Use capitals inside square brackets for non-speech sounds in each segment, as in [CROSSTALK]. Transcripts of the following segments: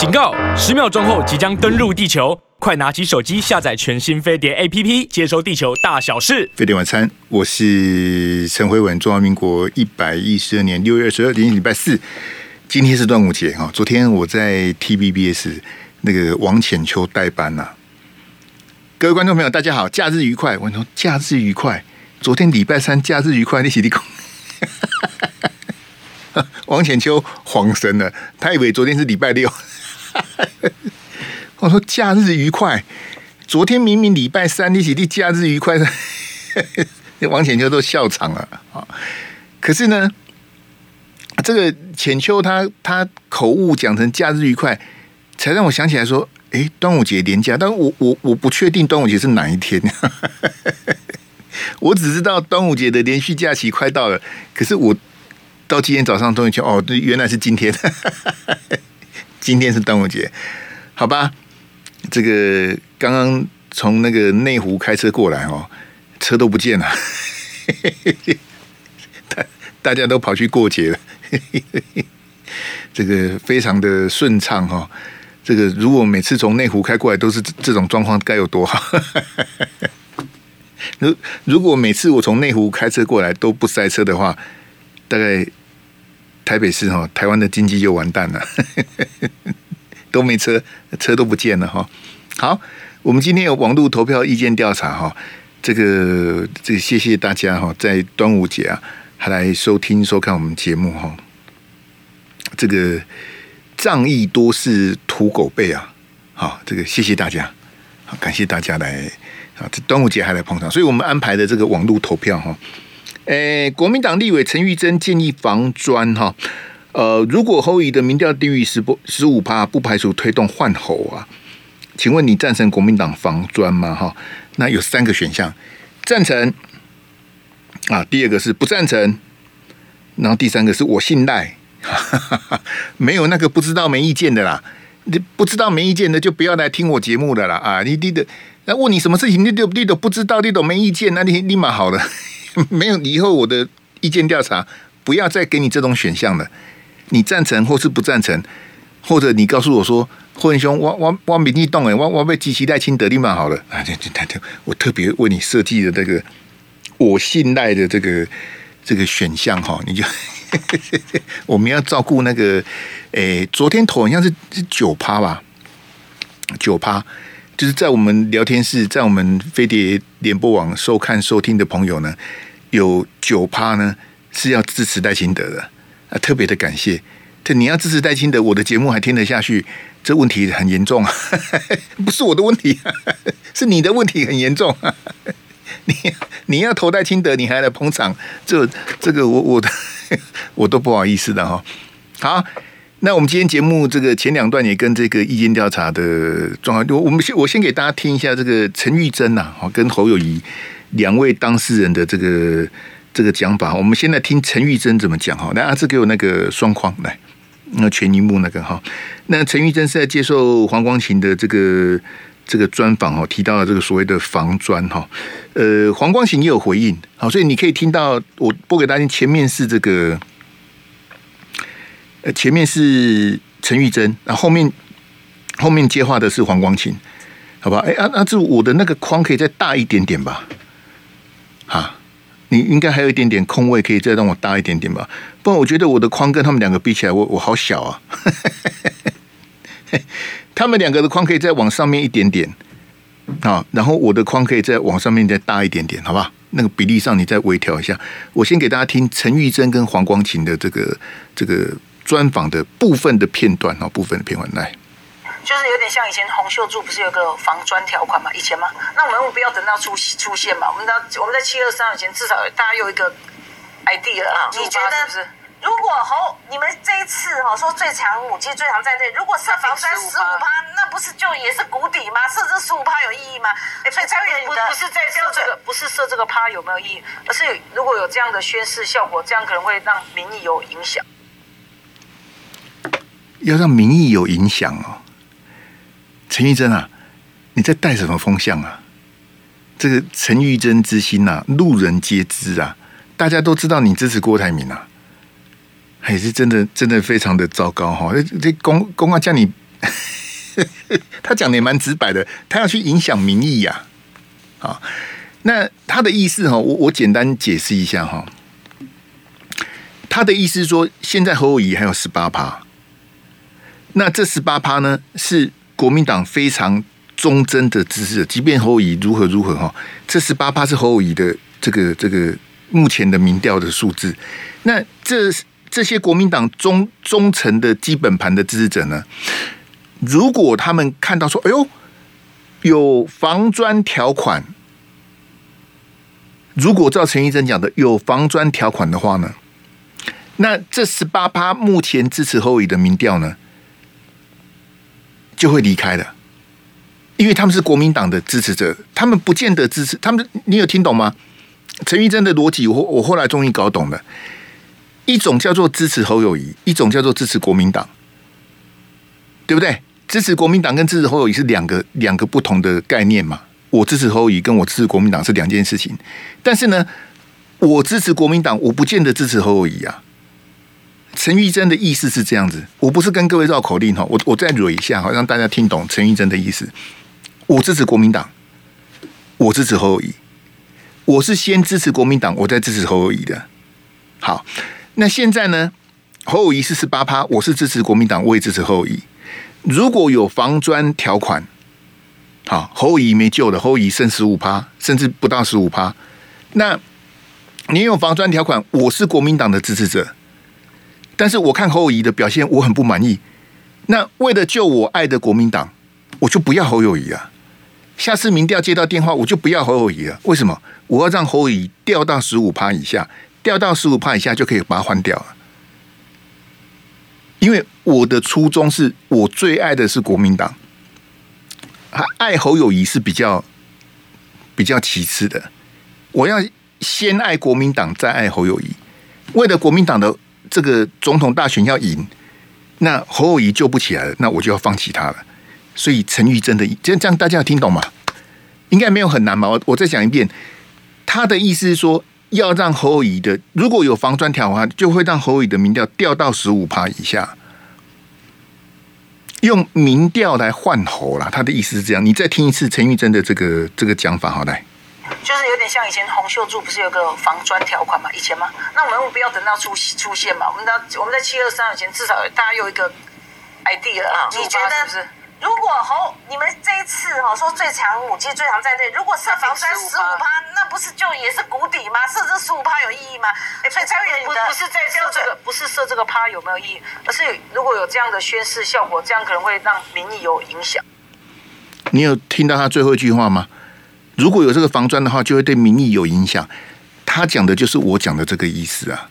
警告！十秒钟后即将登陆地球，快拿起手机下载全新飞碟 APP，接收地球大小事。飞碟晚餐，我是陈辉文。中华民国一百一十二年六月十二日，礼拜四，今天是端午节哈。昨天我在 TVBS 那个王浅秋代班呐。各位观众朋友，大家好，假日愉快！我说假日愉快。昨天礼拜三，假日愉快，你起立功。[LAUGHS] 王浅秋恍神了，他以为昨天是礼拜六。[LAUGHS] 我说假日愉快，昨天明明礼拜三，你起的假日愉快，[LAUGHS] 王浅秋都笑场了啊！可是呢，这个浅秋他他口误讲成假日愉快，才让我想起来说。哎，端午节连假，但我我我不确定端午节是哪一天。[LAUGHS] 我只知道端午节的连续假期快到了，可是我到今天早上终于去哦，原来是今天，今天是端午节，好吧？这个刚刚从那个内湖开车过来哦，车都不见了，[LAUGHS] 大大家都跑去过节了，[LAUGHS] 这个非常的顺畅哈。这个如果每次从内湖开过来都是这种状况，该有多好？[LAUGHS] 如如果每次我从内湖开车过来都不塞车的话，大概台北市哈，台湾的经济就完蛋了，[LAUGHS] 都没车，车都不见了哈。好，我们今天有网络投票意见调查哈，这个这个谢谢大家哈，在端午节啊还来收听收看我们节目哈，这个。仗义多是土狗辈啊！好，这个谢谢大家，好感谢大家来啊！这端午节还来捧场，所以我们安排的这个网络投票哈。诶，国民党立委陈玉珍建议防专哈，呃，如果侯友的民调低于十不十五趴，不排除推动换侯啊。请问你赞成国民党防专吗？哈，那有三个选项，赞成啊，第二个是不赞成，然后第三个是我信赖。没有那个不知道没意见的啦，你不知道没意见的就不要来听我节目的啦啊！你你的那问你什么事情，你都你都不知道，你都没意见，那你立马好了。[LAUGHS] 没有以后我的意见调查不要再给你这种选项了，你赞成或是不赞成，或者你告诉我说，霍文兄，我我我没你动哎，我我被机器代清德立马好了啊！对对对，我特别为你设计的这个我信赖的这个这个选项哈，你就。[LAUGHS] 我们要照顾那个，诶、昨天投好像是是九趴吧，九趴，就是在我们聊天室，在我们飞碟联播网收看收听的朋友呢，有九趴呢是要支持戴清德的啊，特别的感谢。这你要支持戴清德，我的节目还听得下去，这问题很严重啊，[LAUGHS] 不是我的问题，[LAUGHS] 是你的问题很严重。[LAUGHS] 你你要投戴清德，你还来捧场，这这个我我的。我都不好意思的哈。好，那我们今天节目这个前两段也跟这个意见调查的状况，我我们先我先给大家听一下这个陈玉珍呐，哈，跟侯友谊两位当事人的这个这个讲法。我们现在听陈玉珍怎么讲哈。来，阿志给我那个双框来，那全荧幕那个哈。那陈玉珍是在接受黄光芹的这个这个专访哈，提到了这个所谓的防专哈。呃，黄光芹也有回应，好，所以你可以听到我播给大家，前面是这个，呃，前面是陈玉珍，然后后面后面接话的是黄光琴，好吧？哎啊，那这我的那个框可以再大一点点吧？哈，你应该还有一点点空位，可以再让我大一点点吧？不然我觉得我的框跟他们两个比起来，我我好小啊！[LAUGHS] 他们两个的框可以再往上面一点点。啊，然后我的框可以再往上面再大一点点，好吧？那个比例上你再微调一下。我先给大家听陈玉珍跟黄光琴的这个这个专访的部分的片段啊，部分的片段来，就是有点像以前洪秀柱不是有个防专条款嘛？以前吗？那我们不要等到出出现嘛？我们到我们在七二三以前至少大家有一个 idea 啊？你觉得是不是？如果侯你们这一次哈说最强武器最强战队，如果设防专十五趴，那不是就也是谷底吗？设这十五趴有意义吗？哎，所以蔡委员不不是在设这个，不是设这个趴有没有意义？而是如果有这样的宣示效果，这样可能会让民意有影响。要让民意有影响哦，陈玉珍啊，你在带什么风向啊？这个陈玉珍之心呐、啊，路人皆知啊，大家都知道你支持郭台铭啊。还是真的，真的非常的糟糕哈！这公公啊，叫你 [LAUGHS] 他讲的也蛮直白的，他要去影响民意呀、啊。那他的意思哈，我我简单解释一下哈。他的意思是说，现在侯友宜还有十八趴，那这十八趴呢，是国民党非常忠贞的支持者，即便侯友宜如何如何哈，这十八趴是侯友宜的这个这个目前的民调的数字。那这这些国民党忠忠诚的基本盘的支持者呢，如果他们看到说，哎呦，有防专条款，如果照陈医生讲的有防专条款的话呢？那这十八趴目前支持侯友宜的民调呢，就会离开了，因为他们是国民党的支持者，他们不见得支持他们。你有听懂吗？陈玉珍的逻辑，我我后来终于搞懂了。一种叫做支持侯友谊，一种叫做支持国民党，对不对？支持国民党跟支持侯友谊是两个两个不同的概念嘛。我支持侯友谊跟我支持国民党是两件事情。但是呢，我支持国民党，我不见得支持侯友谊啊。陈玉珍的意思是这样子，我不是跟各位绕口令哈，我我再捋一下，哈让大家听懂陈玉珍的意思。我支持国民党，我支持侯友宜，我是先支持国民党，我再支持侯友宜的。好，那现在呢，侯友宜是十八趴，我是支持国民党，我也支持侯友宜。如果有防专条款，好，侯友宜没救了，侯友宜剩十五趴，甚至不到十五趴。那你有防专条款，我是国民党的支持者。但是我看侯友谊的表现，我很不满意。那为了救我爱的国民党，我就不要侯友谊啊！下次民调接到电话，我就不要侯友谊了。为什么？我要让侯友谊掉到十五趴以下，掉到十五趴以下就可以把它换掉了。因为我的初衷是我最爱的是国民党，爱侯友谊是比较比较其次的。我要先爱国民党，再爱侯友谊。为了国民党的。这个总统大选要赢，那侯友宜救不起来了，那我就要放弃他了。所以陈玉珍的这样这样大家有听懂吗？应该没有很难吧？我我再讲一遍，他的意思是说，要让侯友宜的如果有防专条款，就会让侯友宜的民调掉到十五趴以下，用民调来换侯啦。他的意思是这样，你再听一次陈玉珍的这个这个讲法，好来。就是有点像以前洪秀柱不是有个防专条款嘛？以前嘛，那我们不要等到出出现嘛？我们到我们在七二三以前，至少大家有一个 idea 啊。你觉得是不是？如果侯你们这一次哈说最强武器最强战队，如果设防专十五趴，那不是就也是谷底吗？设这十五趴有意义吗？所以蔡委员不不是在设这个，不是设这个趴有没有意义？而是如果有这样的宣示效果，这样可能会让民意有影响。你有听到他最后一句话吗？如果有这个防专的话，就会对民意有影响。他讲的就是我讲的这个意思啊。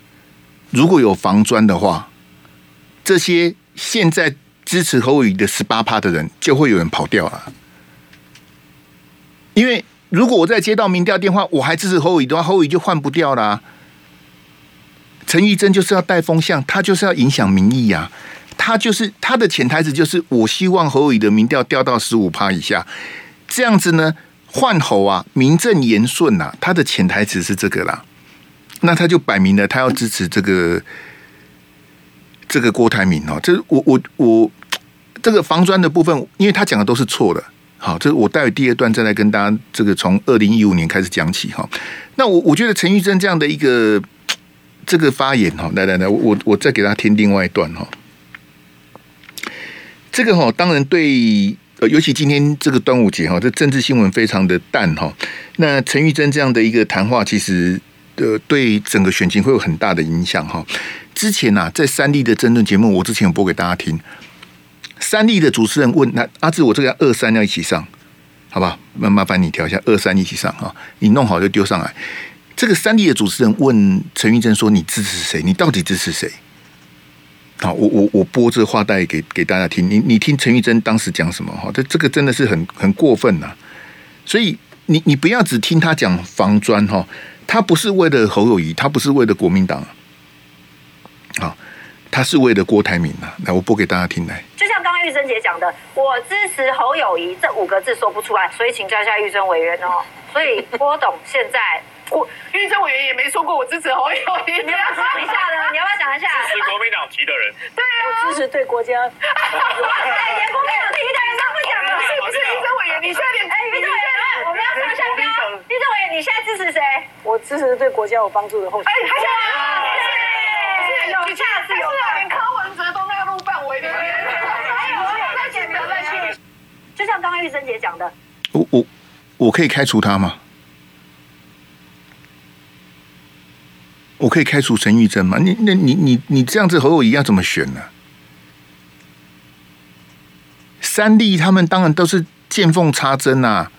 如果有防专的话，这些现在支持侯友宜的十八趴的人，就会有人跑掉了。因为如果我在接到民调电话，我还支持侯友宜的话，侯友宜就换不掉了。陈玉珍就是要带风向，他就是要影响民意呀。他就是他的潜台词就是，我希望侯友宜的民调掉到十五趴以下，这样子呢。换侯啊，名正言顺呐，他的潜台词是这个啦，那他就摆明了他要支持这个这个郭台铭哦，这我我我这个防专的部分，因为他讲的都是错的，好，这我待会第二段再来跟大家这个从二零一五年开始讲起哈。那我我觉得陈玉珍这样的一个这个发言哈，来来来，我我再给他听另外一段哈，这个哈当然对。呃，尤其今天这个端午节哈，这政治新闻非常的淡哈。那陈玉珍这样的一个谈话，其实呃，对整个选情会有很大的影响哈。之前呐，在三立的争论节目，我之前有播给大家听。三立的主持人问：“那阿志，我这个二三要一起上，好吧？那麻烦你调一下二三一起上哈，你弄好就丢上来。”这个三立的主持人问陈玉珍说：“你支持谁？你到底支持谁？”好，我我我播这话带给给大家听。你你听陈玉珍当时讲什么？哈，这这个真的是很很过分呐。所以你你不要只听他讲防专哈，他不是为了侯友谊，他不是为了国民党，啊，他是为了郭台铭呐。来，我播给大家听来。就像刚刚玉珍姐讲的，我支持侯友谊这五个字说不出来，所以请教一下玉珍委员哦。所以郭董现在。我运政委员也没说过我支持侯友谊。你要讲一下呢？你要不要讲一下？支持国民党籍的人。对啊，支持对国家。哇，连国民党籍的人都不讲了，是不是运政委员？你现在连哎，运政委员，我们要上下标。运政委员，你现在支持谁？我支持对国家有帮助的候选人。哎，他现在。有架势，有是啊，连柯文哲都那个路范围的，还有那简直在去，就像刚刚玉珍姐讲的，我我我可以开除他吗？我可以开除陈玉珍吗？你那你你你这样子和我一样怎么选呢？三立他们当然都是见缝插针啊！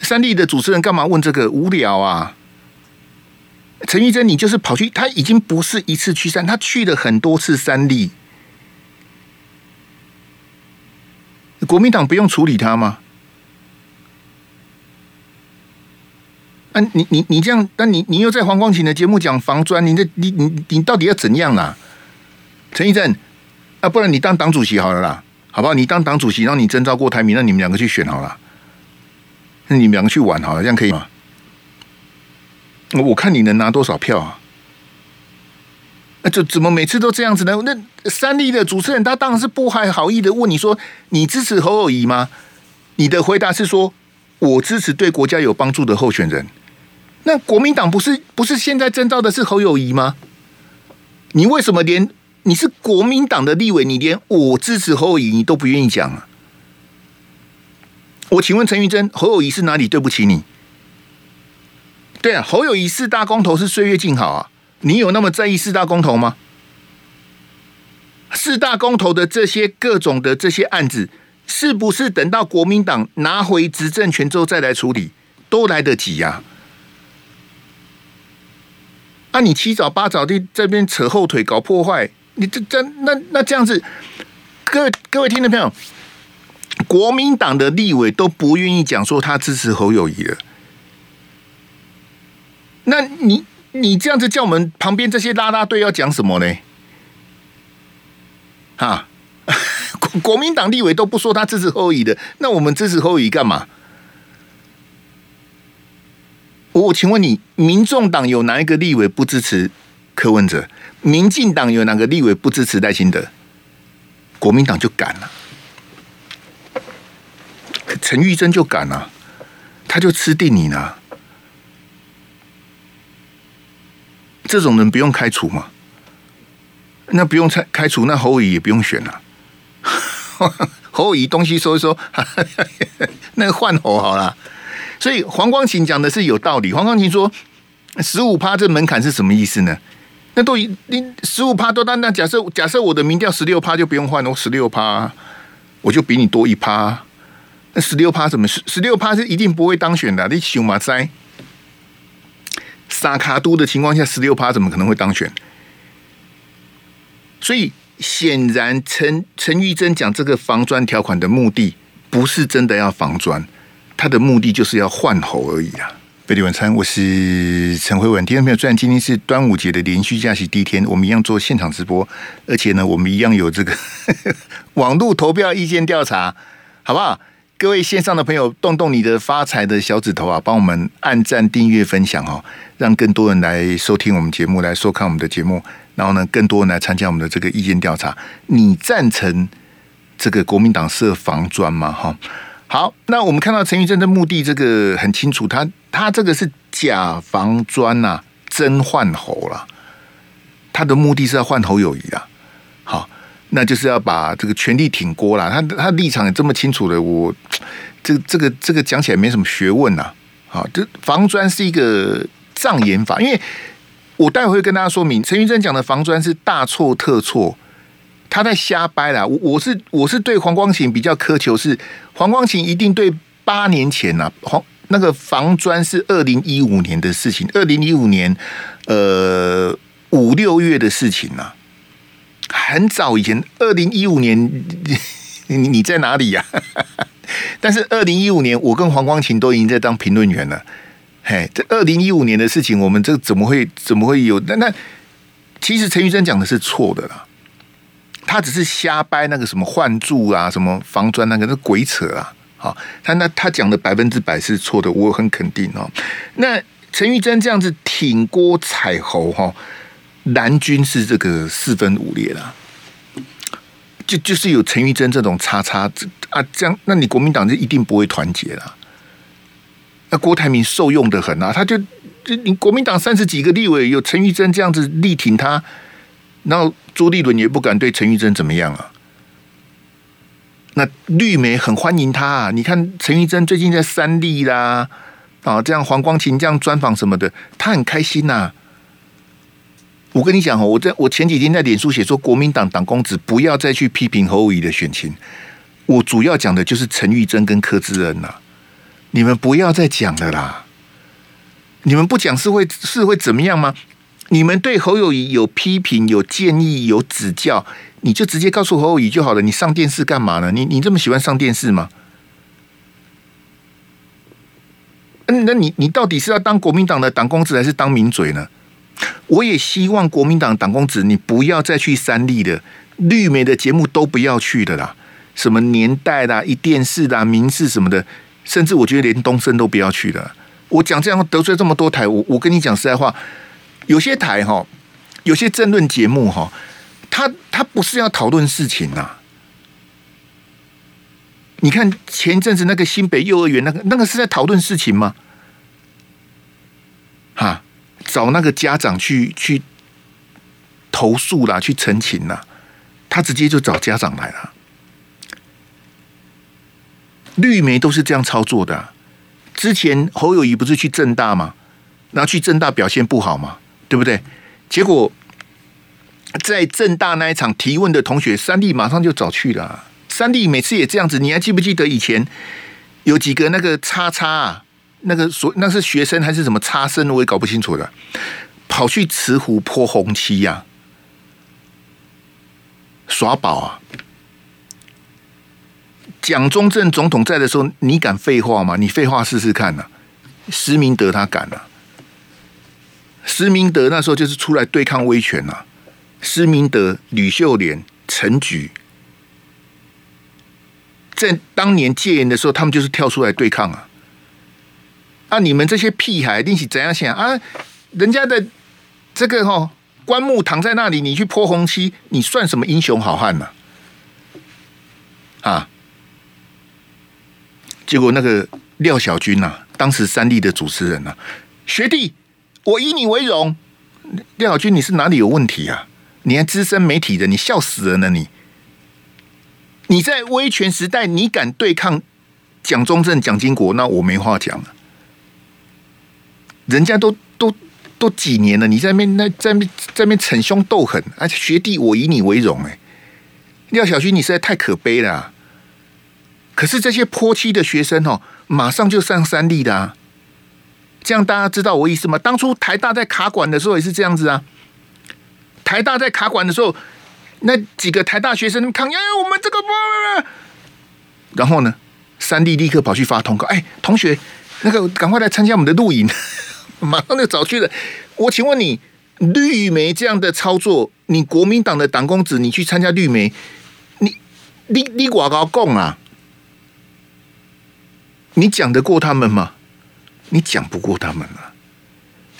三立的主持人干嘛问这个？无聊啊！陈玉珍，你就是跑去，他已经不是一次去三，他去了很多次三立。国民党不用处理他吗？啊，你你你这样，那你你又在黄光芹的节目讲防专，你这你你你到底要怎样啦？陈玉珍，啊，不然你当党主席好了啦。好不好？你当党主席，然后你征召郭台铭，让你们两个去选好了。那你们两个去玩好了，这样可以吗？我看你能拿多少票啊？那就怎么每次都这样子呢？那三立的主持人他当然是不怀好意的问你说：“你支持侯友谊吗？”你的回答是说：“我支持对国家有帮助的候选人。”那国民党不是不是现在征召的是侯友谊吗？你为什么连？你是国民党的立委，你连我支持侯友谊你都不愿意讲啊？我请问陈玉珍，侯友谊是哪里对不起你？对啊，侯友谊四大公投是岁月静好啊，你有那么在意四大公投吗？四大公投的这些各种的这些案子，是不是等到国民党拿回执政权之后再来处理，都来得及呀？啊，你七早八早的这边扯后腿搞破坏。你这这那那这样子，各位各位听众朋友，国民党的立委都不愿意讲说他支持侯友谊了，那你你这样子叫我们旁边这些拉拉队要讲什么呢？啊，国民党立委都不说他支持侯乙的，那我们支持侯乙干嘛？我请问你，民众党有哪一个立委不支持柯文哲？民进党有哪个立委不支持赖清德？国民党就敢了，陈玉珍就敢了，他就吃定你了。这种人不用开除吗？那不用开开除，那侯乙也不用选了。[LAUGHS] 侯友宜东西收一收，[LAUGHS] 那个换侯好了。所以黄光芹讲的是有道理。黄光芹说：“十五趴这门槛是什么意思呢？”那都已你十五趴多，单那假设假设我的民调十六趴就不用换了，我十六趴我就比你多一趴。那十六趴怎么十六趴是一定不会当选的，你想嘛哉？撒卡都的情况下，十六趴怎么可能会当选？所以显然陈陈玉珍讲这个防砖条款的目的，不是真的要防砖，他的目的就是要换侯而已啊。飞碟晚餐，我是陈慧文。听众朋友，虽然今天是端午节的连续假期第一天，我们一样做现场直播，而且呢，我们一样有这个 [LAUGHS] 网络投票意见调查，好不好？各位线上的朋友，动动你的发财的小指头啊，帮我们按赞、订阅、分享哦，让更多人来收听我们节目，来收看我们的节目，然后呢，更多人来参加我们的这个意见调查。你赞成这个国民党设防专吗？哈？好，那我们看到陈玉珍的目的，这个很清楚，他他这个是假防专呐，真换猴了，他的目的是要换侯友谊啊。好，那就是要把这个权力挺郭了，他他立场也这么清楚的，我这这个这个讲起来没什么学问呐。好，这防专是一个障眼法，因为我待会会跟大家说明，陈玉珍讲的防专是大错特错。他在瞎掰啦！我我是我是对黄光芹比较苛求，是黄光芹一定对八年前呐、啊，黄那个防专是二零一五年的事情，二零一五年呃五六月的事情呐、啊，很早以前，二零一五年 [LAUGHS] 你你你在哪里呀、啊？[LAUGHS] 但是二零一五年我跟黄光芹都已经在当评论员了，嘿，这二零一五年的事情，我们这怎么会怎么会有？那那其实陈玉珍讲的是错的啦。他只是瞎掰那个什么换柱啊，什么防砖那个那鬼扯啊！好，他那他讲的百分之百是错的，我很肯定哦。那陈玉珍这样子挺郭踩侯哈，蓝军是这个四分五裂啦，就就是有陈玉珍这种叉叉啊，这样那你国民党就一定不会团结了。那郭台铭受用的很啊，他就就你国民党三十几个立委有陈玉珍这样子力挺他，然后朱立伦也不敢对陈玉珍怎么样啊。那绿媒很欢迎他啊！你看陈玉珍最近在三立啦，啊，这样黄光芹这样专访什么的，他很开心呐、啊。我跟你讲哦，我在我前几天在脸书写说，国民党党公子不要再去批评侯友宜的选情。我主要讲的就是陈玉珍跟柯志恩呐，你们不要再讲了啦！你们不讲是会是会怎么样吗？你们对侯友谊有批评、有建议、有指教，你就直接告诉侯友谊就好了。你上电视干嘛呢？你你这么喜欢上电视吗？嗯，那你你到底是要当国民党的党公子，还是当名嘴呢？我也希望国民党党公子，你不要再去三立的绿媒的节目都不要去的啦。什么年代啦、一电视啦、民视什么的，甚至我觉得连东升都不要去了。我讲这样得罪这么多台，我我跟你讲实在话，有些台哈，有些争论节目哈，他他不是要讨论事情呐。你看前一阵子那个新北幼儿园那个那个是在讨论事情吗？哈，找那个家长去去投诉啦，去澄清啦，他直接就找家长来了。绿媒都是这样操作的。之前侯友谊不是去正大吗？然后去正大表现不好嘛，对不对？结果在正大那一场提问的同学，三弟马上就走去了。三弟每次也这样子，你还记不记得以前有几个那个叉叉啊？那个所那是学生还是什么叉生？我也搞不清楚的，跑去慈湖泼红漆呀，耍宝啊！蒋中正总统在的时候，你敢废话吗？你废话试试看呐、施明德他敢啊！施明德那时候就是出来对抗威权呐、施明德、吕秀莲、陈菊，在当年戒严的时候，他们就是跳出来对抗啊！啊，你们这些屁孩，你是怎样想啊？人家的这个哈、棺木躺在那里，你去泼红漆，你算什么英雄好汉呢？啊！结果那个廖小军呐、啊，当时三立的主持人呐、啊，学弟，我以你为荣。廖小军，你是哪里有问题啊？你还资深媒体人，你笑死人了你！你在威权时代，你敢对抗蒋中正、蒋经国，那我没话讲了。人家都都都几年了，你在那边那在那在那边逞凶斗狠，而且学弟，我以你为荣。哎，廖小军，你实在太可悲了、可是这些泼漆的学生哦，马上就上三立的啊！这样大家知道我意思吗？当初台大在卡管的时候也是这样子啊。台大在卡管的时候，那几个台大学生抗议，哎，我们这个不，然后呢，三立立刻跑去发通告，哎，同学，那个赶快来参加我们的录影，[LAUGHS] 马上就找去了。我请问你，绿媒这样的操作，你国民党的党公子，你去参加绿媒，你你你我高供啊？你讲得过他们吗？你讲不过他们啊！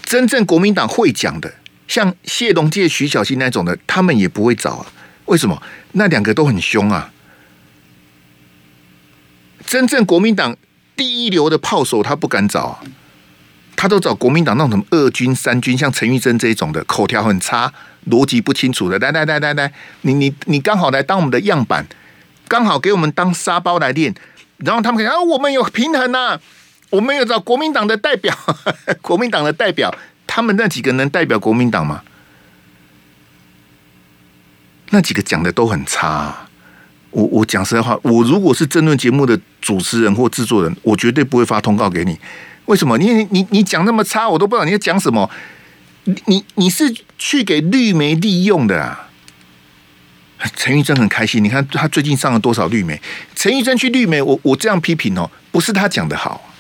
真正国民党会讲的，像谢龙介、徐小新那种的，他们也不会找啊。为什么？那两个都很凶啊！真正国民党第一流的炮手，他不敢找啊，他都找国民党那种什么二军、三军，像陈玉珍这一种的，口条很差、逻辑不清楚的。来来来来来，你你你刚好来当我们的样板，刚好给我们当沙包来练。然后他们讲啊，我们有平衡呐、我们有找国民党的代表，[LAUGHS] 国民党的代表，他们那几个能代表国民党吗？那几个讲的都很差、我我讲实在话，我如果是政论节目的主持人或制作人，我绝对不会发通告给你。为什么？你你你讲那么差，我都不知道你在讲什么。你你你是去给绿媒利用的啊？陈玉珍很开心，你看他最近上了多少绿媒？陈玉珍去绿媒，我我这样批评哦，不是他讲的好。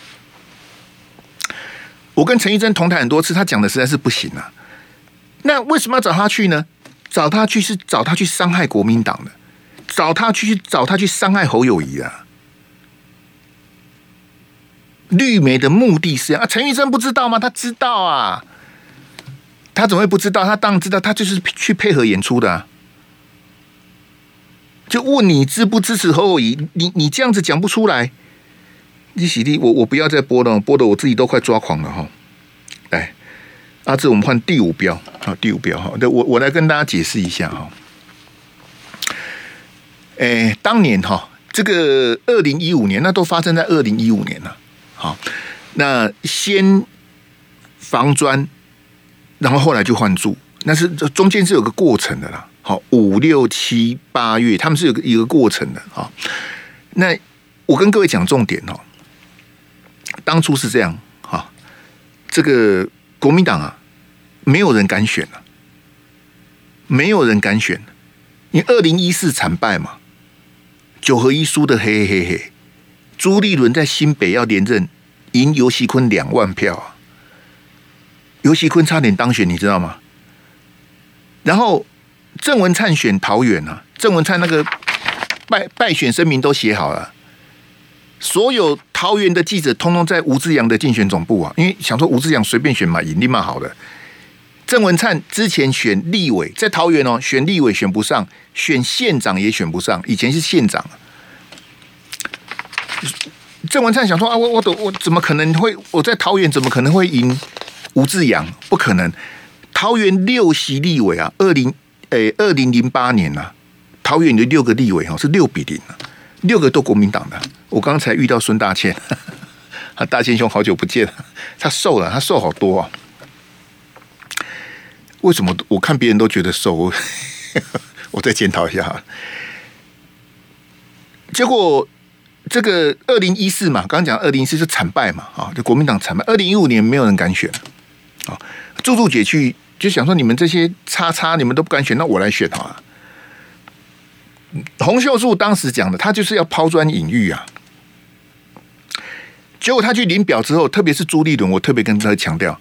我跟陈玉珍同台很多次，他讲的实在是不行啊。那为什么要找他去呢？找他去是找他去伤害国民党的，找他去找他去伤害侯友谊啊。绿媒的目的是啊，陈玉珍不知道吗？他知道啊，他怎么会不知道？他当然知道，他就是去配合演出的啊。就问你支不支持侯友宜？你你这样子讲不出来，你洗地，我我不要再播了，播的我自己都快抓狂了哈。来，阿志我们换第五标啊，第五标哈。那我我来跟大家解释一下哈。哎，当年哈，这个二零一五年，那都发生在二零一五年了。好，那先防砖，然后后来就换柱，那是这中间是有个过程的啦。好，五六七八月，他们是有一个过程的啊。那我跟各位讲重点哦，当初是这样哈，这个国民党啊，没有人敢选了，没有人敢选，因为二零一四惨败嘛，九合一输的嘿嘿嘿，朱立伦在新北要连任，赢游锡坤两万票啊，游锡坤差点当选，你知道吗？然后。郑文灿选桃园啊，郑文灿那个败败选声明都写好了，所有桃园的记者通通在吴志扬的竞选总部啊，因为想说吴志扬随便选嘛，赢立马好的。郑文灿之前选立委在桃园哦，选立委选不上，选县长也选不上，以前是县长。郑文灿想说啊，我我我我怎么可能会我在桃园怎么可能会赢吴志扬？不可能，桃园六席立委啊，二零。诶，二零零八年呐、啊，桃园的六个立委哈是六比零啊，六个都国民党的。我刚才遇到孙大千，[LAUGHS] 大千兄好久不见，他瘦了，他瘦好多啊。为什么我看别人都觉得瘦？我 [LAUGHS] 再检讨一下。结果这个二零一四嘛，刚讲二零一四是惨败嘛，啊，就国民党惨败。二零一五年没有人敢选啊，柱柱姐去。就想说你们这些叉叉，你们都不敢选，那我来选好了。洪秀柱当时讲的，他就是要抛砖引玉啊。结果他去领表之后，特别是朱立伦，我特别跟他强调，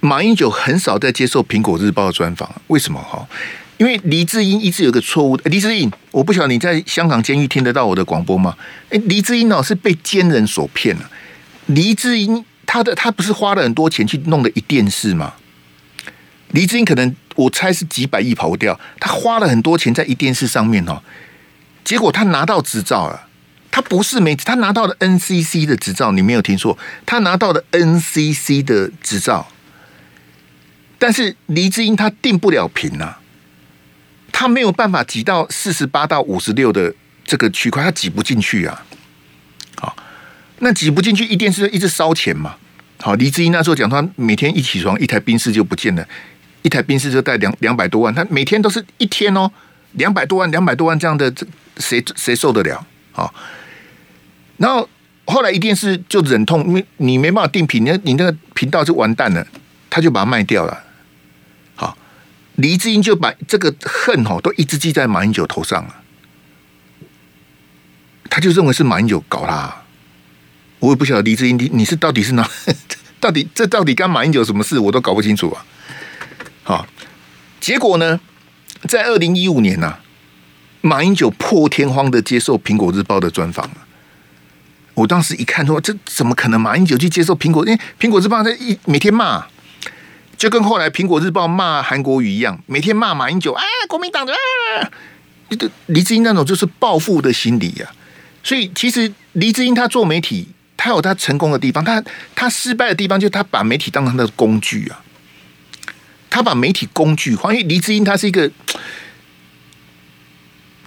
马英九很少在接受《苹果日报》的专访，为什么？哈，因为黎智英一直有个错误。黎智英，我不晓得你在香港监狱听得到我的广播吗？哎，黎智英哦是被奸人所骗了。黎智英他的他不是花了很多钱去弄的一电视吗？黎智英可能我猜是几百亿跑不掉，他花了很多钱在一电视上面哦，结果他拿到执照了，他不是没，他拿到了 NCC 的执照，你没有听错，他拿到了 NCC 的执照，但是黎智英他定不了评啊，他没有办法挤到四十八到五十六的这个区块，他挤不进去啊，好，那挤不进去，一电视一直烧钱嘛，好，黎智英那时候讲，他每天一起床，一台冰室就不见了。一台宾士车带两两百多万，他每天都是一天哦，两百多万，两百多万这样的，这谁谁受得了啊？然后后来一电视就忍痛，因为你没办法定频，你你那个频道就完蛋了，他就把它卖掉了。好，黎智英就把这个恨吼都一直记在马英九头上了，他就认为是马英九搞他。我也不晓得黎智英，你你是到底是哪？[LAUGHS] 到底这到底干马英九什么事？我都搞不清楚啊。好，结果呢，在二零一五年呢、啊，马英九破天荒的接受《苹果日报》的专访了。我当时一看说，这怎么可能？马英九去接受苹果？因为《苹果日报》在一每天骂，就跟后来《苹果日报》骂韩国瑜一样，每天骂马英九啊，国民党的啊，这黎智英那种就是报复的心理呀、啊。所以其实黎智英他做媒体，他有他成功的地方，他他失败的地方就是他把媒体当成他的工具啊。他把媒体工具化，因为黎智英他是一个，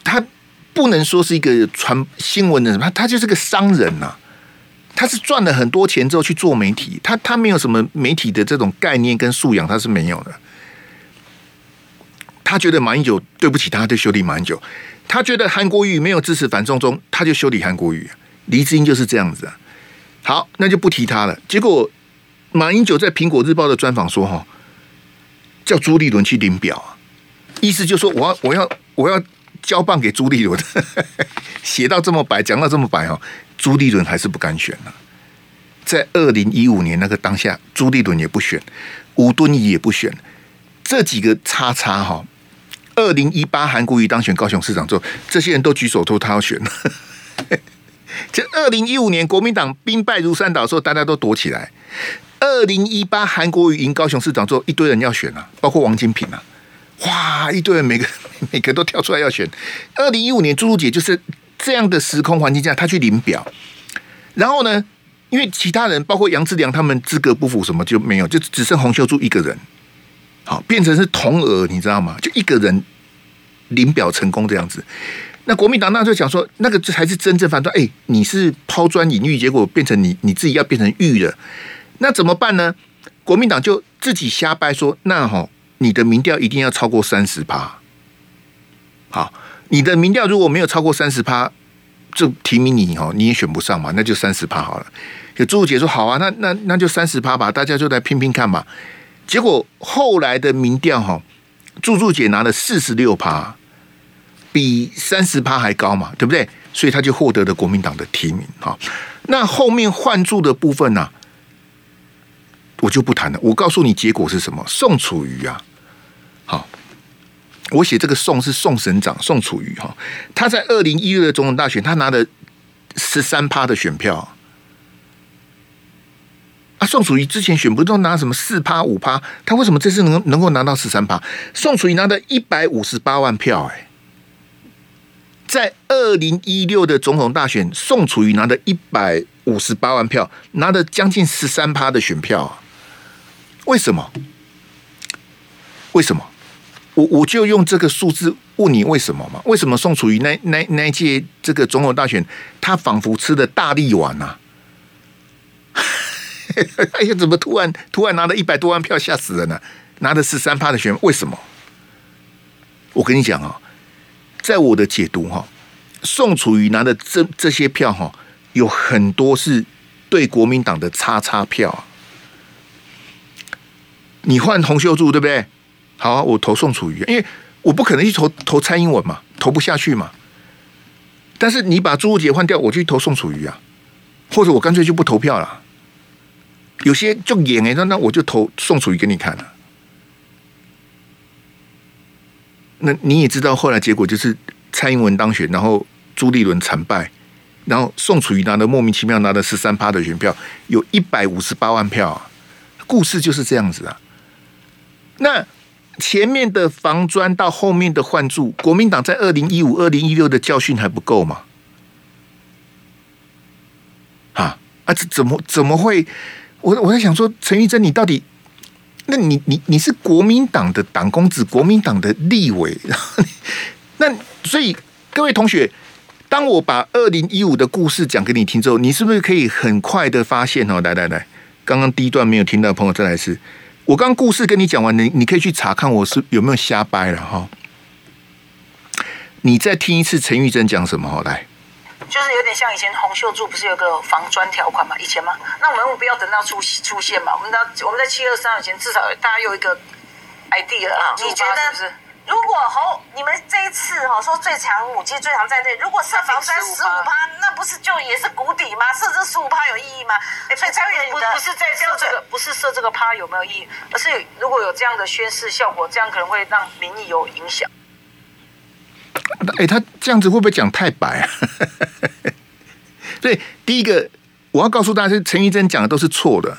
他不能说是一个传新闻的人，他他就是个商人呐、他是赚了很多钱之后去做媒体，他他没有什么媒体的这种概念跟素养，他是没有的。他觉得马英九对不起他，就修理马英九；他觉得韩国瑜没有支持反送中，他就修理韩国瑜。黎智英就是这样子啊。好，那就不提他了。结果马英九在《苹果日报》的专访说：“哈。”叫朱立伦去领表啊，意思就是说我要我要我要交棒给朱立伦，[LAUGHS] 写到这么白，讲到这么白哦，朱立伦还是不敢选了。在二零一五年那个当下，朱立伦也不选，吴敦义也不选，这几个叉叉哈。二零一八韩国瑜当选高雄市长之后，这些人都举手说他要选。[LAUGHS] 这二零一五年国民党兵败如山倒的时候，大家都躲起来。二零一八韩国瑜赢高雄市长之后，一堆人要选啊，包括王金平啊，哇，一堆人每个 [LAUGHS] 每个都跳出来要选。二零一五年朱朱姐就是这样的时空环境下，她去领表，然后呢，因为其他人包括杨志良他们资格不符，什么就没有，就只剩洪秀柱一个人，好变成是同额，你知道吗？就一个人领表成功这样子。那国民党那就讲说，那个这才是真正反对。哎，你是抛砖引玉，结果变成你你自己要变成玉了，那怎么办呢？国民党就自己瞎掰说，那哈，你的民调一定要超过三十趴。好，你的民调如果没有超过三十趴。就提名你哦，你也选不上嘛，那就三十趴好了。就朱姐说好啊，那那那就三十趴吧，大家就来拼拼看吧。结果后来的民调哈，朱朱姐拿了四十六趴，比三十趴还高嘛，对不对？所以他就获得了国民党的提名哈。那后面换住的部分呢、我就不谈了。我告诉你结果是什么？宋楚瑜啊，好。我写这个宋是宋省长宋楚瑜哈，他在二零一六的总统大选，他拿了十三趴的选票。啊，宋楚瑜之前选不都拿什么四趴五趴？他为什么这次能能够拿到十三趴？宋楚瑜拿的一百五十八万票，哎，在二零一六的总统大选，宋楚瑜拿的一百五十八万票，拿了将近十三趴的选票，为什么？为什么？我我就用这个数字问你为什么嘛？为什么宋楚瑜那那那一届这个总统大选，他仿佛吃的大力丸呐？[LAUGHS] 哎呀，怎么突然突然拿了一百多万票，吓死人了！拿的是三趴的选，为什么？我跟你讲啊，在我的解读哈，宋楚瑜拿的这这些票哈，有很多是对国民党的叉叉票。你换洪秀柱对不对？好啊，我投宋楚瑜，因为我不可能去投投蔡英文嘛，投不下去嘛。但是你把朱杰换掉，我去投宋楚瑜啊，或者我干脆就不投票了。有些就演哎，那那我就投宋楚瑜给你看了。那你也知道，后来结果就是蔡英文当选，然后朱立伦惨败，然后宋楚瑜拿的莫名其妙拿了十三趴的选票，有一百五十八万票啊。故事就是这样子啊。那。前面的防砖到后面的换柱，国民党在二零一五、二零一六的教训还不够吗？啊啊！这怎么怎么会？我我在想说，陈玉珍，你到底？那你你你是国民党的党公子，国民党的立委，然 [LAUGHS] 后那所以各位同学，当我把二零一五的故事讲给你听之后，你是不是可以很快的发现哦？来来来，刚刚第一段没有听到朋友，再来一次。我刚故事跟你讲完，你你可以去查看我是有没有瞎掰了哈。你再听一次陈玉珍讲什么好来，就是有点像以前洪秀柱不是有个防砖条款嘛？以前吗？那我们不要等到出出现嘛？我们到我们在七二三以前至少大家有一个 idea 啊？你觉得是不是？如果侯你们这一次哈说最强武器最强战队，如果设防专十五趴，那不是就也是谷底吗？设这十五趴有意义吗？哎，所以蔡委员不不是在设这个，不是设这个趴有没有意义？而是如果有这样的宣示效果，这样可能会让民意有影响。哎，他这样子会不会讲太白啊？[LAUGHS] 所以第一个我要告诉大家，陈玉珍讲的都是错的。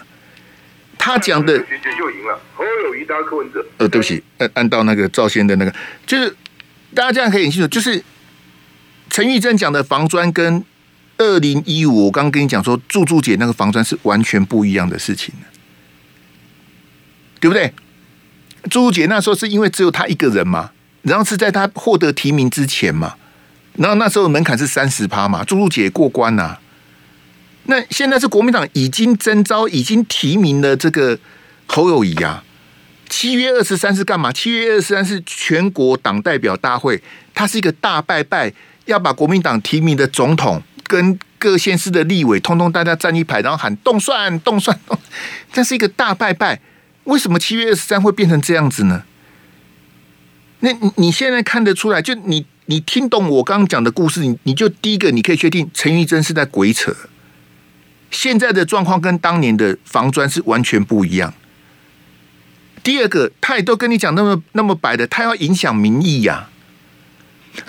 他讲的选举就赢了。侯友谊当柯文哲。呃，对不起，按按到那个赵先的那个，就是大家这样可以很清楚，就是陈玉珍讲的防专跟二零一五，我刚刚跟你讲说，柱柱姐那个防专是完全不一样的事情，对不对？柱柱姐那时候是因为只有她一个人嘛，然后是在她获得提名之前嘛，然后那时候门槛是三十趴嘛，柱柱姐过关呐、啊。那现在是国民党已经征召、已经提名了这个侯友谊啊。七月二十三是干嘛？七月二十三是全国党代表大会，它是一个大拜拜，要把国民党提名的总统跟各县市的立委，通通大家站一排，然后喊动算、动算、动。这是一个大拜拜。为什么七月二十三会变成这样子呢？那你现在看得出来？就你你听懂我刚刚讲的故事，你你就第一个你可以确定陈玉珍是在鬼扯。现在的状况跟当年的防砖是完全不一样。第二个，他也都跟你讲那么那么白的，他要影响民意呀、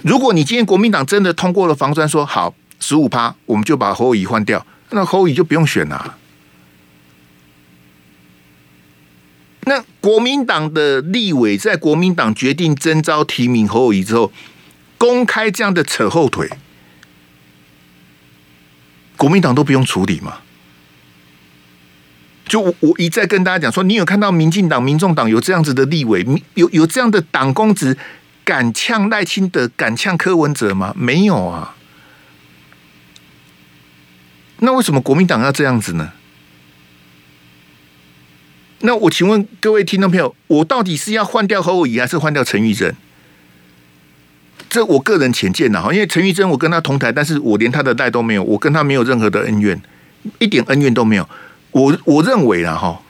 如果你今天国民党真的通过了防专，说好十五趴，我们就把侯友宜换掉，那侯友宜就不用选了。那国民党的立委在国民党决定征召提名侯友宜之后，公开这样的扯后腿。国民党都不用处理嘛？就我我一再跟大家讲说，你有看到民进党、民众党有这样子的立委，有有这样的党公职敢呛赖清德、敢呛柯文哲吗？没有啊。那为什么国民党要这样子呢？那我请问各位听众朋友，我到底是要换掉侯友宜，还是换掉陈玉珍？这我个人浅见呐哈，因为陈玉珍我跟他同台，但是我连他的赖都没有，我跟他没有任何的恩怨，一点恩怨都没有。我我认为啦哈，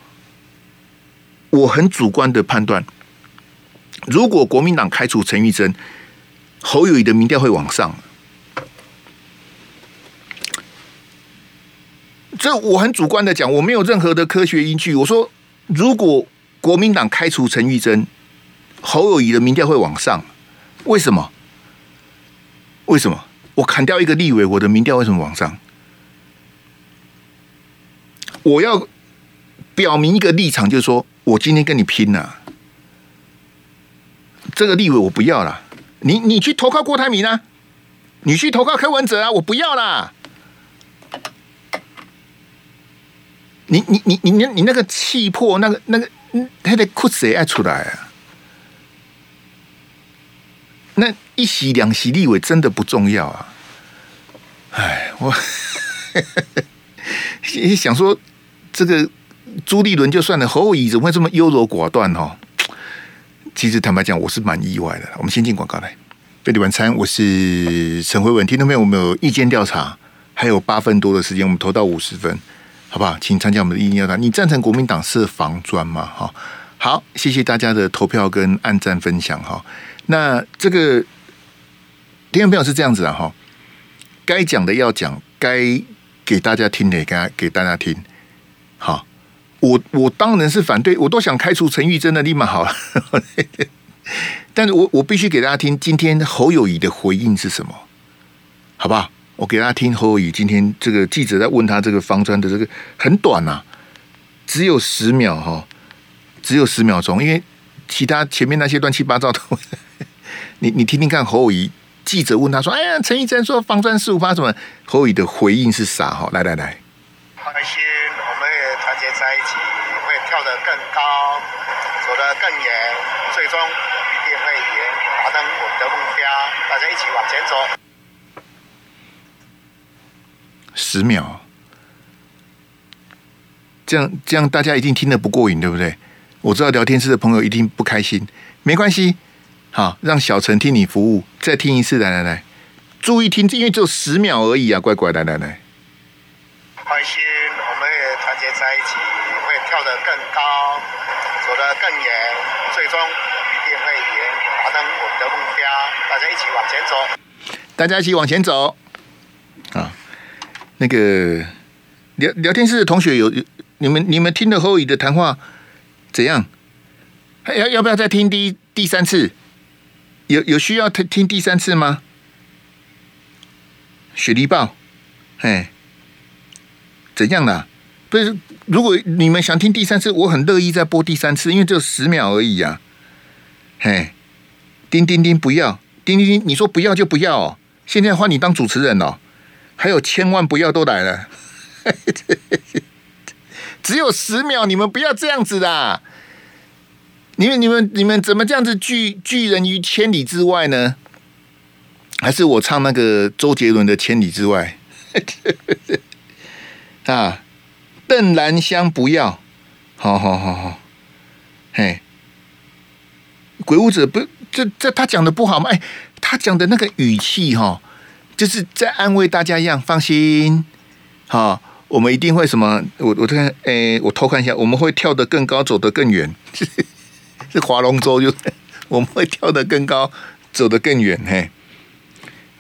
我很主观的判断，如果国民党开除陈玉珍，侯友宜的民调会往上。这我很主观的讲，我没有任何的科学依据。我说，如果国民党开除陈玉珍，侯友宜的民调会往上，为什么？为什么？我砍掉一个立委，我的民调为什么往上？我要表明一个立场，就是说我今天跟你拼了，这个立委我不要了，你你去投靠郭台铭啊，你去投靠柯文哲啊，我不要啦。你你你你你那个气魄，那个那个，他的裤子也爱出来啊！那一席两席立委真的不重要啊！哎，我 [LAUGHS] 想说，这个朱立伦就算了，侯友宜怎么会这么优柔寡断哦？其实坦白讲，我是蛮意外的。我们先进广告来，费力晚餐，我是陈慧文。听到没有？我们有意见调查，还有八分多的时间，我们投到五十分。好不好？请参加我们的意见调查。你赞成国民党设防专吗？哈，好，谢谢大家的投票跟按赞分享哈。那这个听众朋友是这样子啊哈，该讲的要讲，该给大家听的也给给大家听。好，我我当然是反对，我都想开除陈玉珍的立马好了。[LAUGHS] 但是我我必须给大家听今天侯友宜的回应是什么，好不好？我给大家听侯友宜今天这个记者在问他这个方砖的这个很短呐、只有十秒哈，只有十秒钟，因为其他前面那些乱七八糟的，[LAUGHS] 你你听听看侯友宜记者问他说：“哎呀，陈玉珍说防专四五八什么？”侯友宜的回应是啥？哈，来来来，开心，我们也团结在一起，会跳得更高，走得更远，最终一定会赢，达成我们的目标，大家一起往前走。十秒，这样这样大家一定听得不过瘾，对不对？我知道聊天室的朋友一定不开心，没关系，好，让小陈替你服务，再听一次，来来来，注意听，因为只有十秒而已啊，乖乖，来来来。放心，我们也团结在一起，会跳得更高，走得更远，最终一定会赢，达成我们的目标，大家一起往前走，大家一起往前走。啊那个聊聊天室的同学有有你们你们听了侯宇的谈话怎样？还要要不要再听第第三次？有有需要听听第三次吗？雪梨报，哎，怎样啦？不是，如果你们想听第三次，我很乐意再播第三次，因为只有十秒而已呀。嘿，叮叮叮，不要，叮叮叮，你说不要就不要哦。现在换你当主持人哦。还有千万不要都来了，[LAUGHS] 只有十秒，你们不要这样子的。你们、你们、你们怎么这样子拒拒人于千里之外呢？还是我唱那个周杰伦的《千里之外》[LAUGHS] 啊？邓兰香不要，好好好好，嘿，鬼舞者不，这这他讲的不好吗？哎，他讲的那个语气哈。就是在安慰大家一样，放心，好，我们一定会什么？我我看，诶，我偷看一下，我们会跳得更高，走得更远。是划龙舟，就 [LAUGHS] 我们会跳得更高，走得更远。嘿，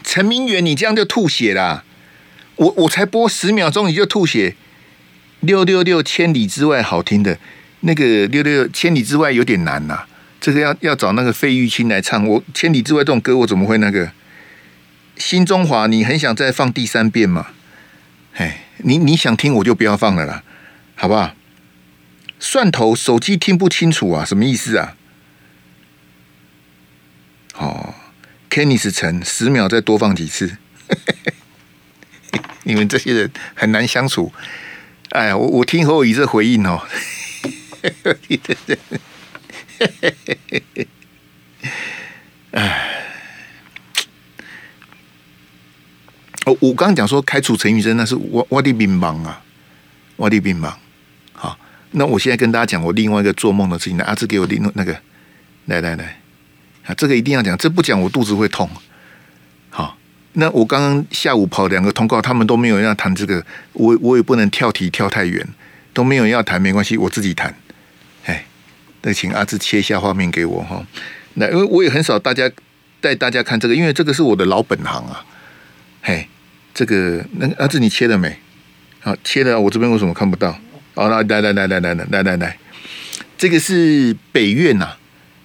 陈明远，你这样就吐血啦！我我才播十秒钟，你就吐血。六六六，千里之外，好听的那个六六，千里之外有点难呐、这个要要找那个费玉清来唱。我千里之外这种歌，我怎么会那个？新中华，你很想再放第三遍吗？哎，你你想听我就不要放了啦，好不好？蒜头手机听不清楚啊，什么意思啊？哦，Kenneth 陈十秒再多放几次，[LAUGHS] 你们这些人很难相处。哎，我我听侯友这回应哦，[LAUGHS] 哎，我我刚刚讲说开除陈玉珍，那是我我的乒乓啊，我的乒乓。那我现在跟大家讲我另外一个做梦的事情，阿志给我另那个，来来来，啊，这个一定要讲，这不讲我肚子会痛。好。那我刚刚下午跑两个通告，他们都没有要谈这个，我我也不能跳题跳太远，都没有要谈，没关系，我自己谈。哎，那请阿志切一下画面给我哈。那因为我也很少大家带大家看这个，因为这个是我的老本行啊。嘿，这个那阿志你切了没？好，切了，我这边为什么看不到？好，来来来来来来来来来，这个是北院呐。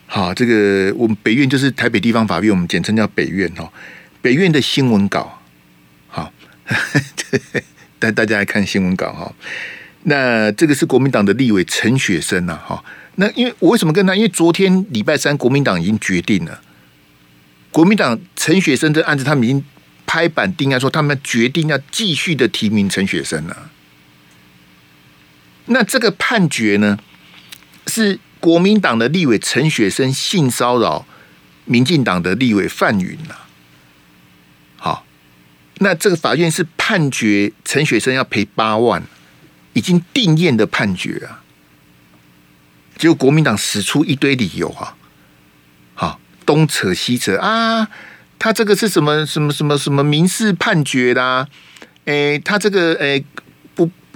好，这个我们北院就是台北地方法院，我们简称叫北院哈。北院的新闻稿，好，[LAUGHS] 带大家来看新闻稿哈。那这个是国民党的立委陈雪生呐，哈。那因为我为什么跟他？因为昨天礼拜三，国民党已经决定了，国民党陈雪生这案子，他们已经拍板定案，说他们决定要继续的提名陈雪生了。那这个判决呢，是国民党的立委陈雪生性骚扰民进党的立委范云呐。好那这个法院是判决陈雪生要赔八万，已经定谳的判决啊。结果国民党使出一堆理由啊，好东扯西扯啊，他这个是什么什么什么什么民事判决啦？诶，他这个诶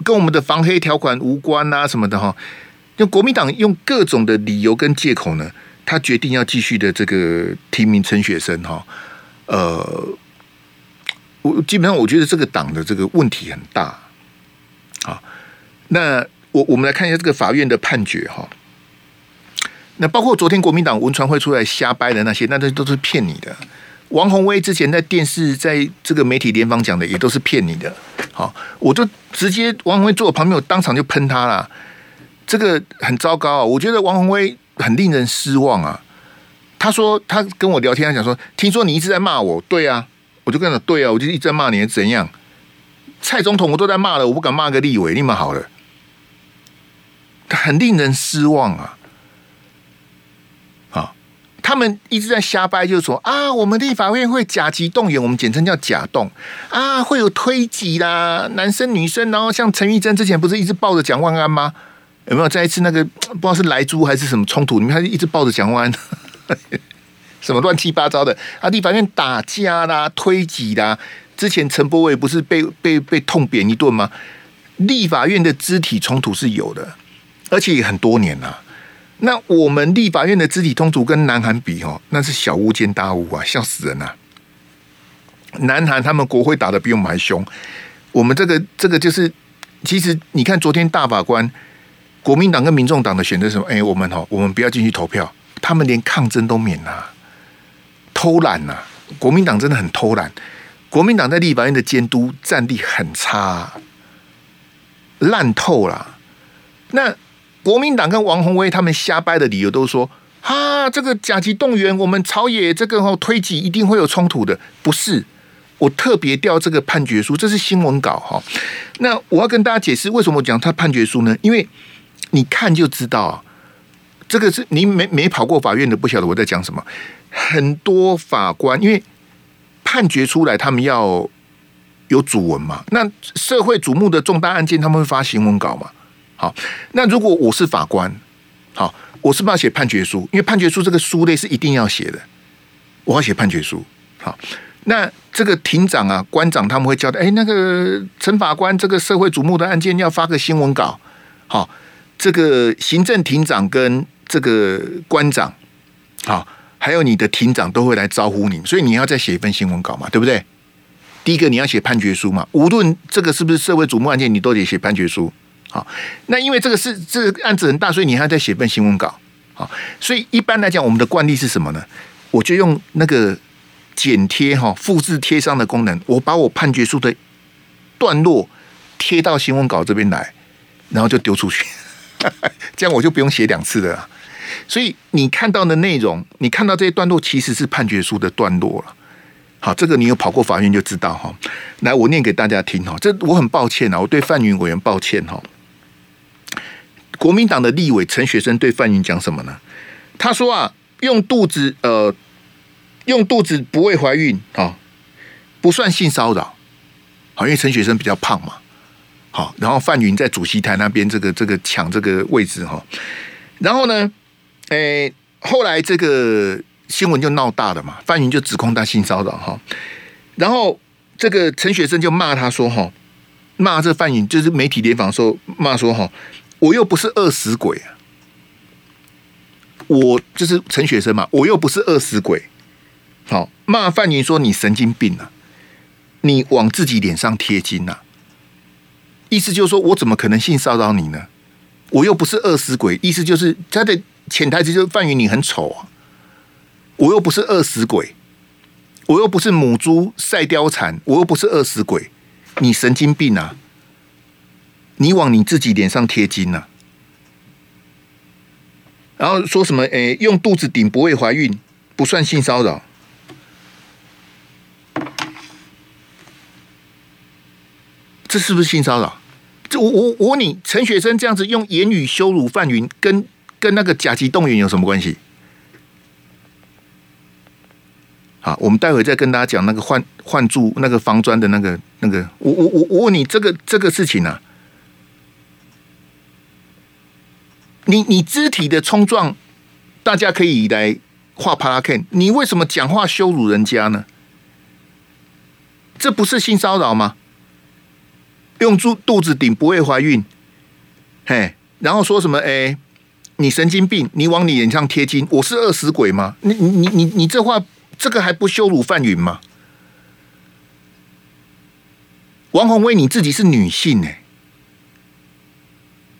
跟我们的防黑条款无关啊什么的哈。就国民党用各种的理由跟借口呢，他决定要继续的这个提名陈雪生哈，呃。我基本上我觉得这个党的这个问题很大，啊，那我我们来看一下这个法院的判决哈。那包括昨天国民党文传会出来瞎掰的那些，那这都是骗你的。王鸿薇之前在电视在这个媒体联访讲的也都是骗你的。好，我就直接王鸿薇坐我旁边，我当场就喷他了。这个很糟糕啊！我觉得王鸿薇很令人失望啊。他说他跟我聊天，他讲说，听说你一直在骂我，对啊。我就跟他对啊，我就一直在骂你，怎样？蔡总统我都在骂了，我不敢骂个立委，立马好了，很令人失望！啊，他们一直在瞎掰，就是说啊，我们立法院会甲级动员，我们简称叫甲动啊，会有推挤啦，男生女生，然后像陈玉珍之前不是一直抱着蒋万安吗？有没有再一次那个不知道是莱猪还是什么冲突？你们还是一直抱着蒋万安。[LAUGHS] 什么乱七八糟的啊！立法院打架啦、推挤啦，之前陈柏伟不是被被被痛扁一顿吗？立法院的肢体冲突是有的，而且也很多年了。那我们立法院的肢体冲突跟南韩比哦，那是小巫见大巫啊，笑死人了。南韩他们国会打得比我们还凶，我们这个这个就是，其实你看昨天大法官，国民党跟民众党的选择什么？哎，我们哦，我们不要进去投票，他们连抗争都免了。偷懒呐、啊！国民党真的很偷懒。国民党在立法院的监督战力很差，烂透了。那国民党跟王鸿薇他们瞎掰的理由都是说：哈，这个甲级动员，我们朝野这个推挤一定会有冲突的。不是，我特别调这个判决书，这是新闻稿哈。那我要跟大家解释为什么我讲他判决书呢？因为你看就知道，这个是你没没跑过法院的，不晓得我在讲什么。很多法官因为判决出来，他们要有主文嘛。那社会瞩目的重大案件，他们会发新闻稿嘛。好，那如果我是法官，好，我是不是要写判决书？因为判决书这个书类是一定要写的，我要写判决书。好，那这个庭长啊、官长他们会交代，哎，那个陈法官，这个社会瞩目的案件要发个新闻稿。好，这个行政庭长跟这个官长，好。还有你的庭长都会来招呼你，所以你要再写一份新闻稿嘛，对不对？第一个你要写判决书嘛，无论这个是不是社会瞩目案件，你都得写判决书。好，那因为这个是这个案子很大，所以你还要再写份新闻稿。好，所以一般来讲，我们的惯例是什么呢？我就用那个剪贴哈、复制贴上的功能，我把我判决书的段落贴到新闻稿这边来，然后就丢出去，[LAUGHS] 这样我就不用写两次了。所以你看到的内容，你看到这些段落，其实是判决书的段落了。好，这个你有跑过法院就知道哈。来，我念给大家听哈。这我很抱歉啊，我对范云委员抱歉哈。国民党的立委陈学生对范云讲什么呢？他说啊，用肚子呃，用肚子不会怀孕啊，不算性骚扰。好，因为陈学生比较胖嘛。好，然后范云在主席台那边这个这个抢这个位置哈。然后呢，诶，后来这个。新闻就闹大了嘛，范云就指控他性骚扰哈，然后这个陈学生就骂他说哈，骂这范云就是媒体联访说骂说哈，我又不是饿死鬼，我就是陈学生嘛，我又不是饿死鬼，好骂范云说你神经病啊，你往自己脸上贴金呐，意思就是说我怎么可能性骚扰你呢？我又不是饿死鬼，意思就是他的潜台词就是范云你很丑啊。我又不是饿死鬼，我又不是母猪赛貂蝉，我又不是饿死鬼，你神经病啊！你往你自己脸上贴金啊！然后说什么？诶，用肚子顶不会怀孕，不算性骚扰，这是不是性骚扰？这我我我问你，陈学生这样子用言语羞辱范云，跟跟那个甲级动员有什么关系？好，我们待会再跟大家讲那个换换住那个房砖的那个那个，我我我我问你这个这个事情啊，你你肢体的冲撞，大家可以来画帕拉 K，你为什么讲话羞辱人家呢？这不是性骚扰吗？用住肚子顶不会怀孕，嘿，然后说什么？哎，你神经病，你往你脸上贴金，我是饿死鬼吗？你你你你这话。这个还不羞辱范云吗？王鸿薇，你自己是女性哎，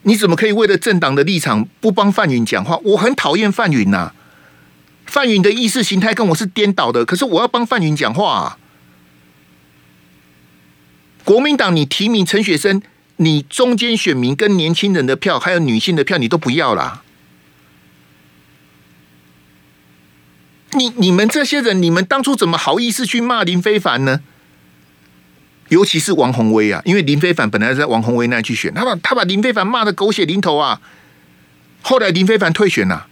你怎么可以为了政党的立场不帮范云讲话？我很讨厌范云呐，范云的意识形态跟我是颠倒的，可是我要帮范云讲话啊。国民党，你提名陈雪生，你中间选民跟年轻人的票，还有女性的票，你都不要啦。你你们这些人，你们当初怎么好意思去骂林非凡呢？尤其是王鸿薇啊，因为林非凡本来在王鸿薇那去选，他把他把林非凡骂得狗血淋头啊。后来林非凡退选了，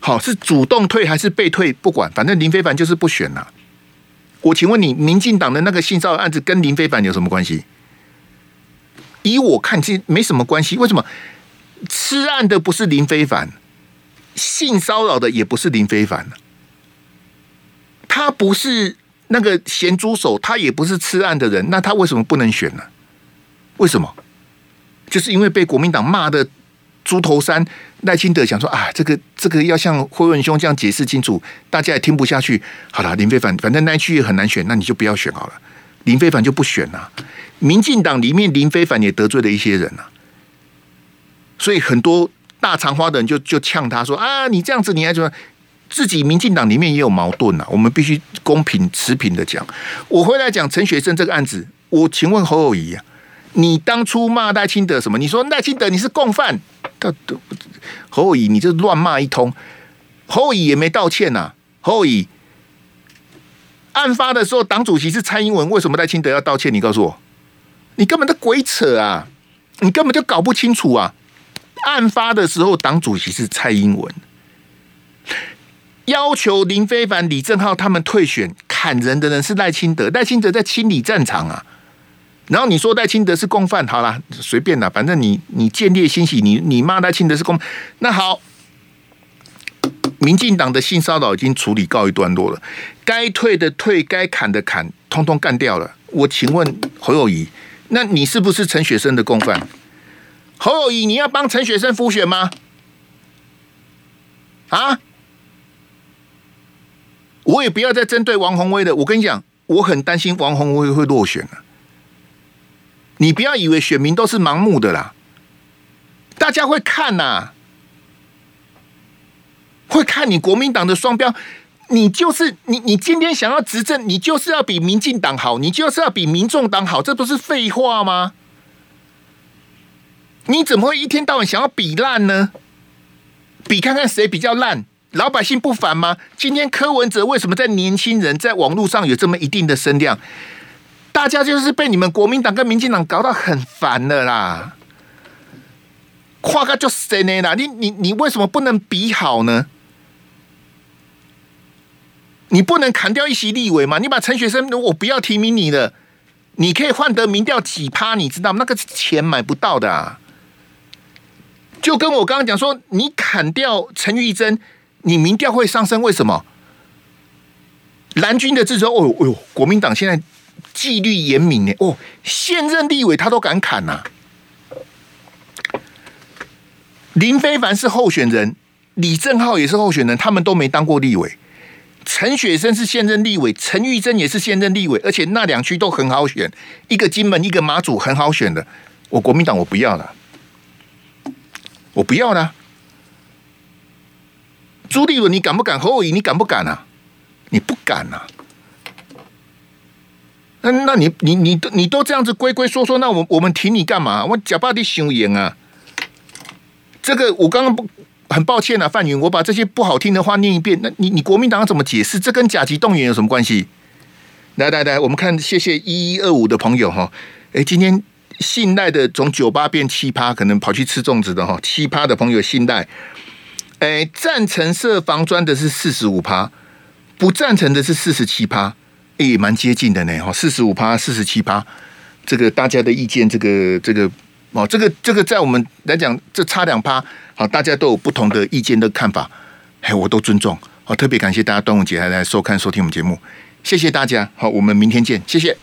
好，是主动退还是被退？不管，反正林非凡就是不选了。我请问你，民进党的那个性骚扰案子跟林非凡有什么关系？以我看，其实没什么关系。为什么吃案的不是林非凡，性骚扰的也不是林非凡？他不是那个咸猪手，他也不是吃案的人，那他为什么不能选呢？为什么？就是因为被国民党骂的猪头山赖清德想说啊，这个这个要像辉文兄这样解释清楚，大家也听不下去。好了，林飞凡，反正那区也很难选，那你就不要选好了。林飞凡就不选了。民进党里面林飞凡也得罪了一些人啊，所以很多大长花的人就就呛他说啊，你这样子你还说。自己民进党里面也有矛盾呐，我们必须公平持平的讲。我回来讲陈学生这个案子，我请问侯友宜啊，你当初骂赖清德什么？你说赖清德你是共犯，他都侯友宜你这乱骂一通，侯友谊也没道歉呐。侯友谊案发的时候，党主席是蔡英文，为什么赖清德要道歉？你告诉我，你根本都鬼扯啊！你根本就搞不清楚啊！案发的时候，党主席是蔡英文。要求林非凡、李正浩他们退选，砍人的人是赖清德，赖清德在清理战场啊。然后你说赖清德是共犯，好啦，随便啦，反正你你见猎心喜，你你骂赖清德是共，那好，民进党的性骚扰已经处理告一段落了，该退的退，该砍的砍，通通干掉了。我请问侯友宜，那你是不是陈雪生的共犯？侯友宜，你要帮陈雪生复选吗？啊？我也不要再针对王宏威的。我跟你讲，我很担心王宏威会落选了。你不要以为选民都是盲目的啦，大家会看呐，会看你国民党的双标。你就是你，你今天想要执政，你就是要比民进党好，你就是要比民众党好，这不是废话吗？你怎么会一天到晚想要比烂呢？比看看谁比较烂？老百姓不烦吗？今天柯文哲为什么在年轻人在网络上有这么一定的声量？大家就是被你们国民党跟民进党搞到很烦了啦。跨个就谁呢啦？你你你为什么不能比好呢？你不能砍掉一席立委吗？你把陈学生，我不要提名你了，你可以换得民调几趴？你知道吗？那个钱买不到的啊。就跟我刚刚讲说，你砍掉陈玉珍，你民调会上升？为什么？蓝军的支持哦，哎呦，国民党现在纪律严明呢。哦，现任立委他都敢砍呐、啊。林非凡是候选人，李正浩也是候选人，他们都没当过立委。陈雪生是现任立委，陈玉珍也是现任立委，而且那两区都很好选，一个金门，一个马祖，很好选的。我国民党我不要了，我不要了。朱立伦，你敢不敢？侯友宜，你敢不敢啊？你不敢啊？那那你你你都你都这样子龟龟缩缩，那我我们挺你干嘛？我假巴的雄赢啊！这个我刚刚不。很抱歉啊，范云，我把这些不好听的话念一遍。那你你国民党怎么解释？这跟甲级动员有什么关系？来来来，我们看，谢谢一一二五的朋友哈。哎，今天信赖的从九八变七趴，可能跑去吃粽子的哈。七趴的朋友信赖，哎，赞成设防砖的是四十五趴，不赞成的是四十七趴，哎，蛮接近的呢哈。四十五趴，四十七趴，这个大家的意见，这个这个哦，这个这个在我们来讲，这差两趴。好，大家都有不同的意见的看法，嘿，我都尊重。好，特别感谢大家端午节还来收看收听我们节目，谢谢大家。好，我们明天见，谢谢。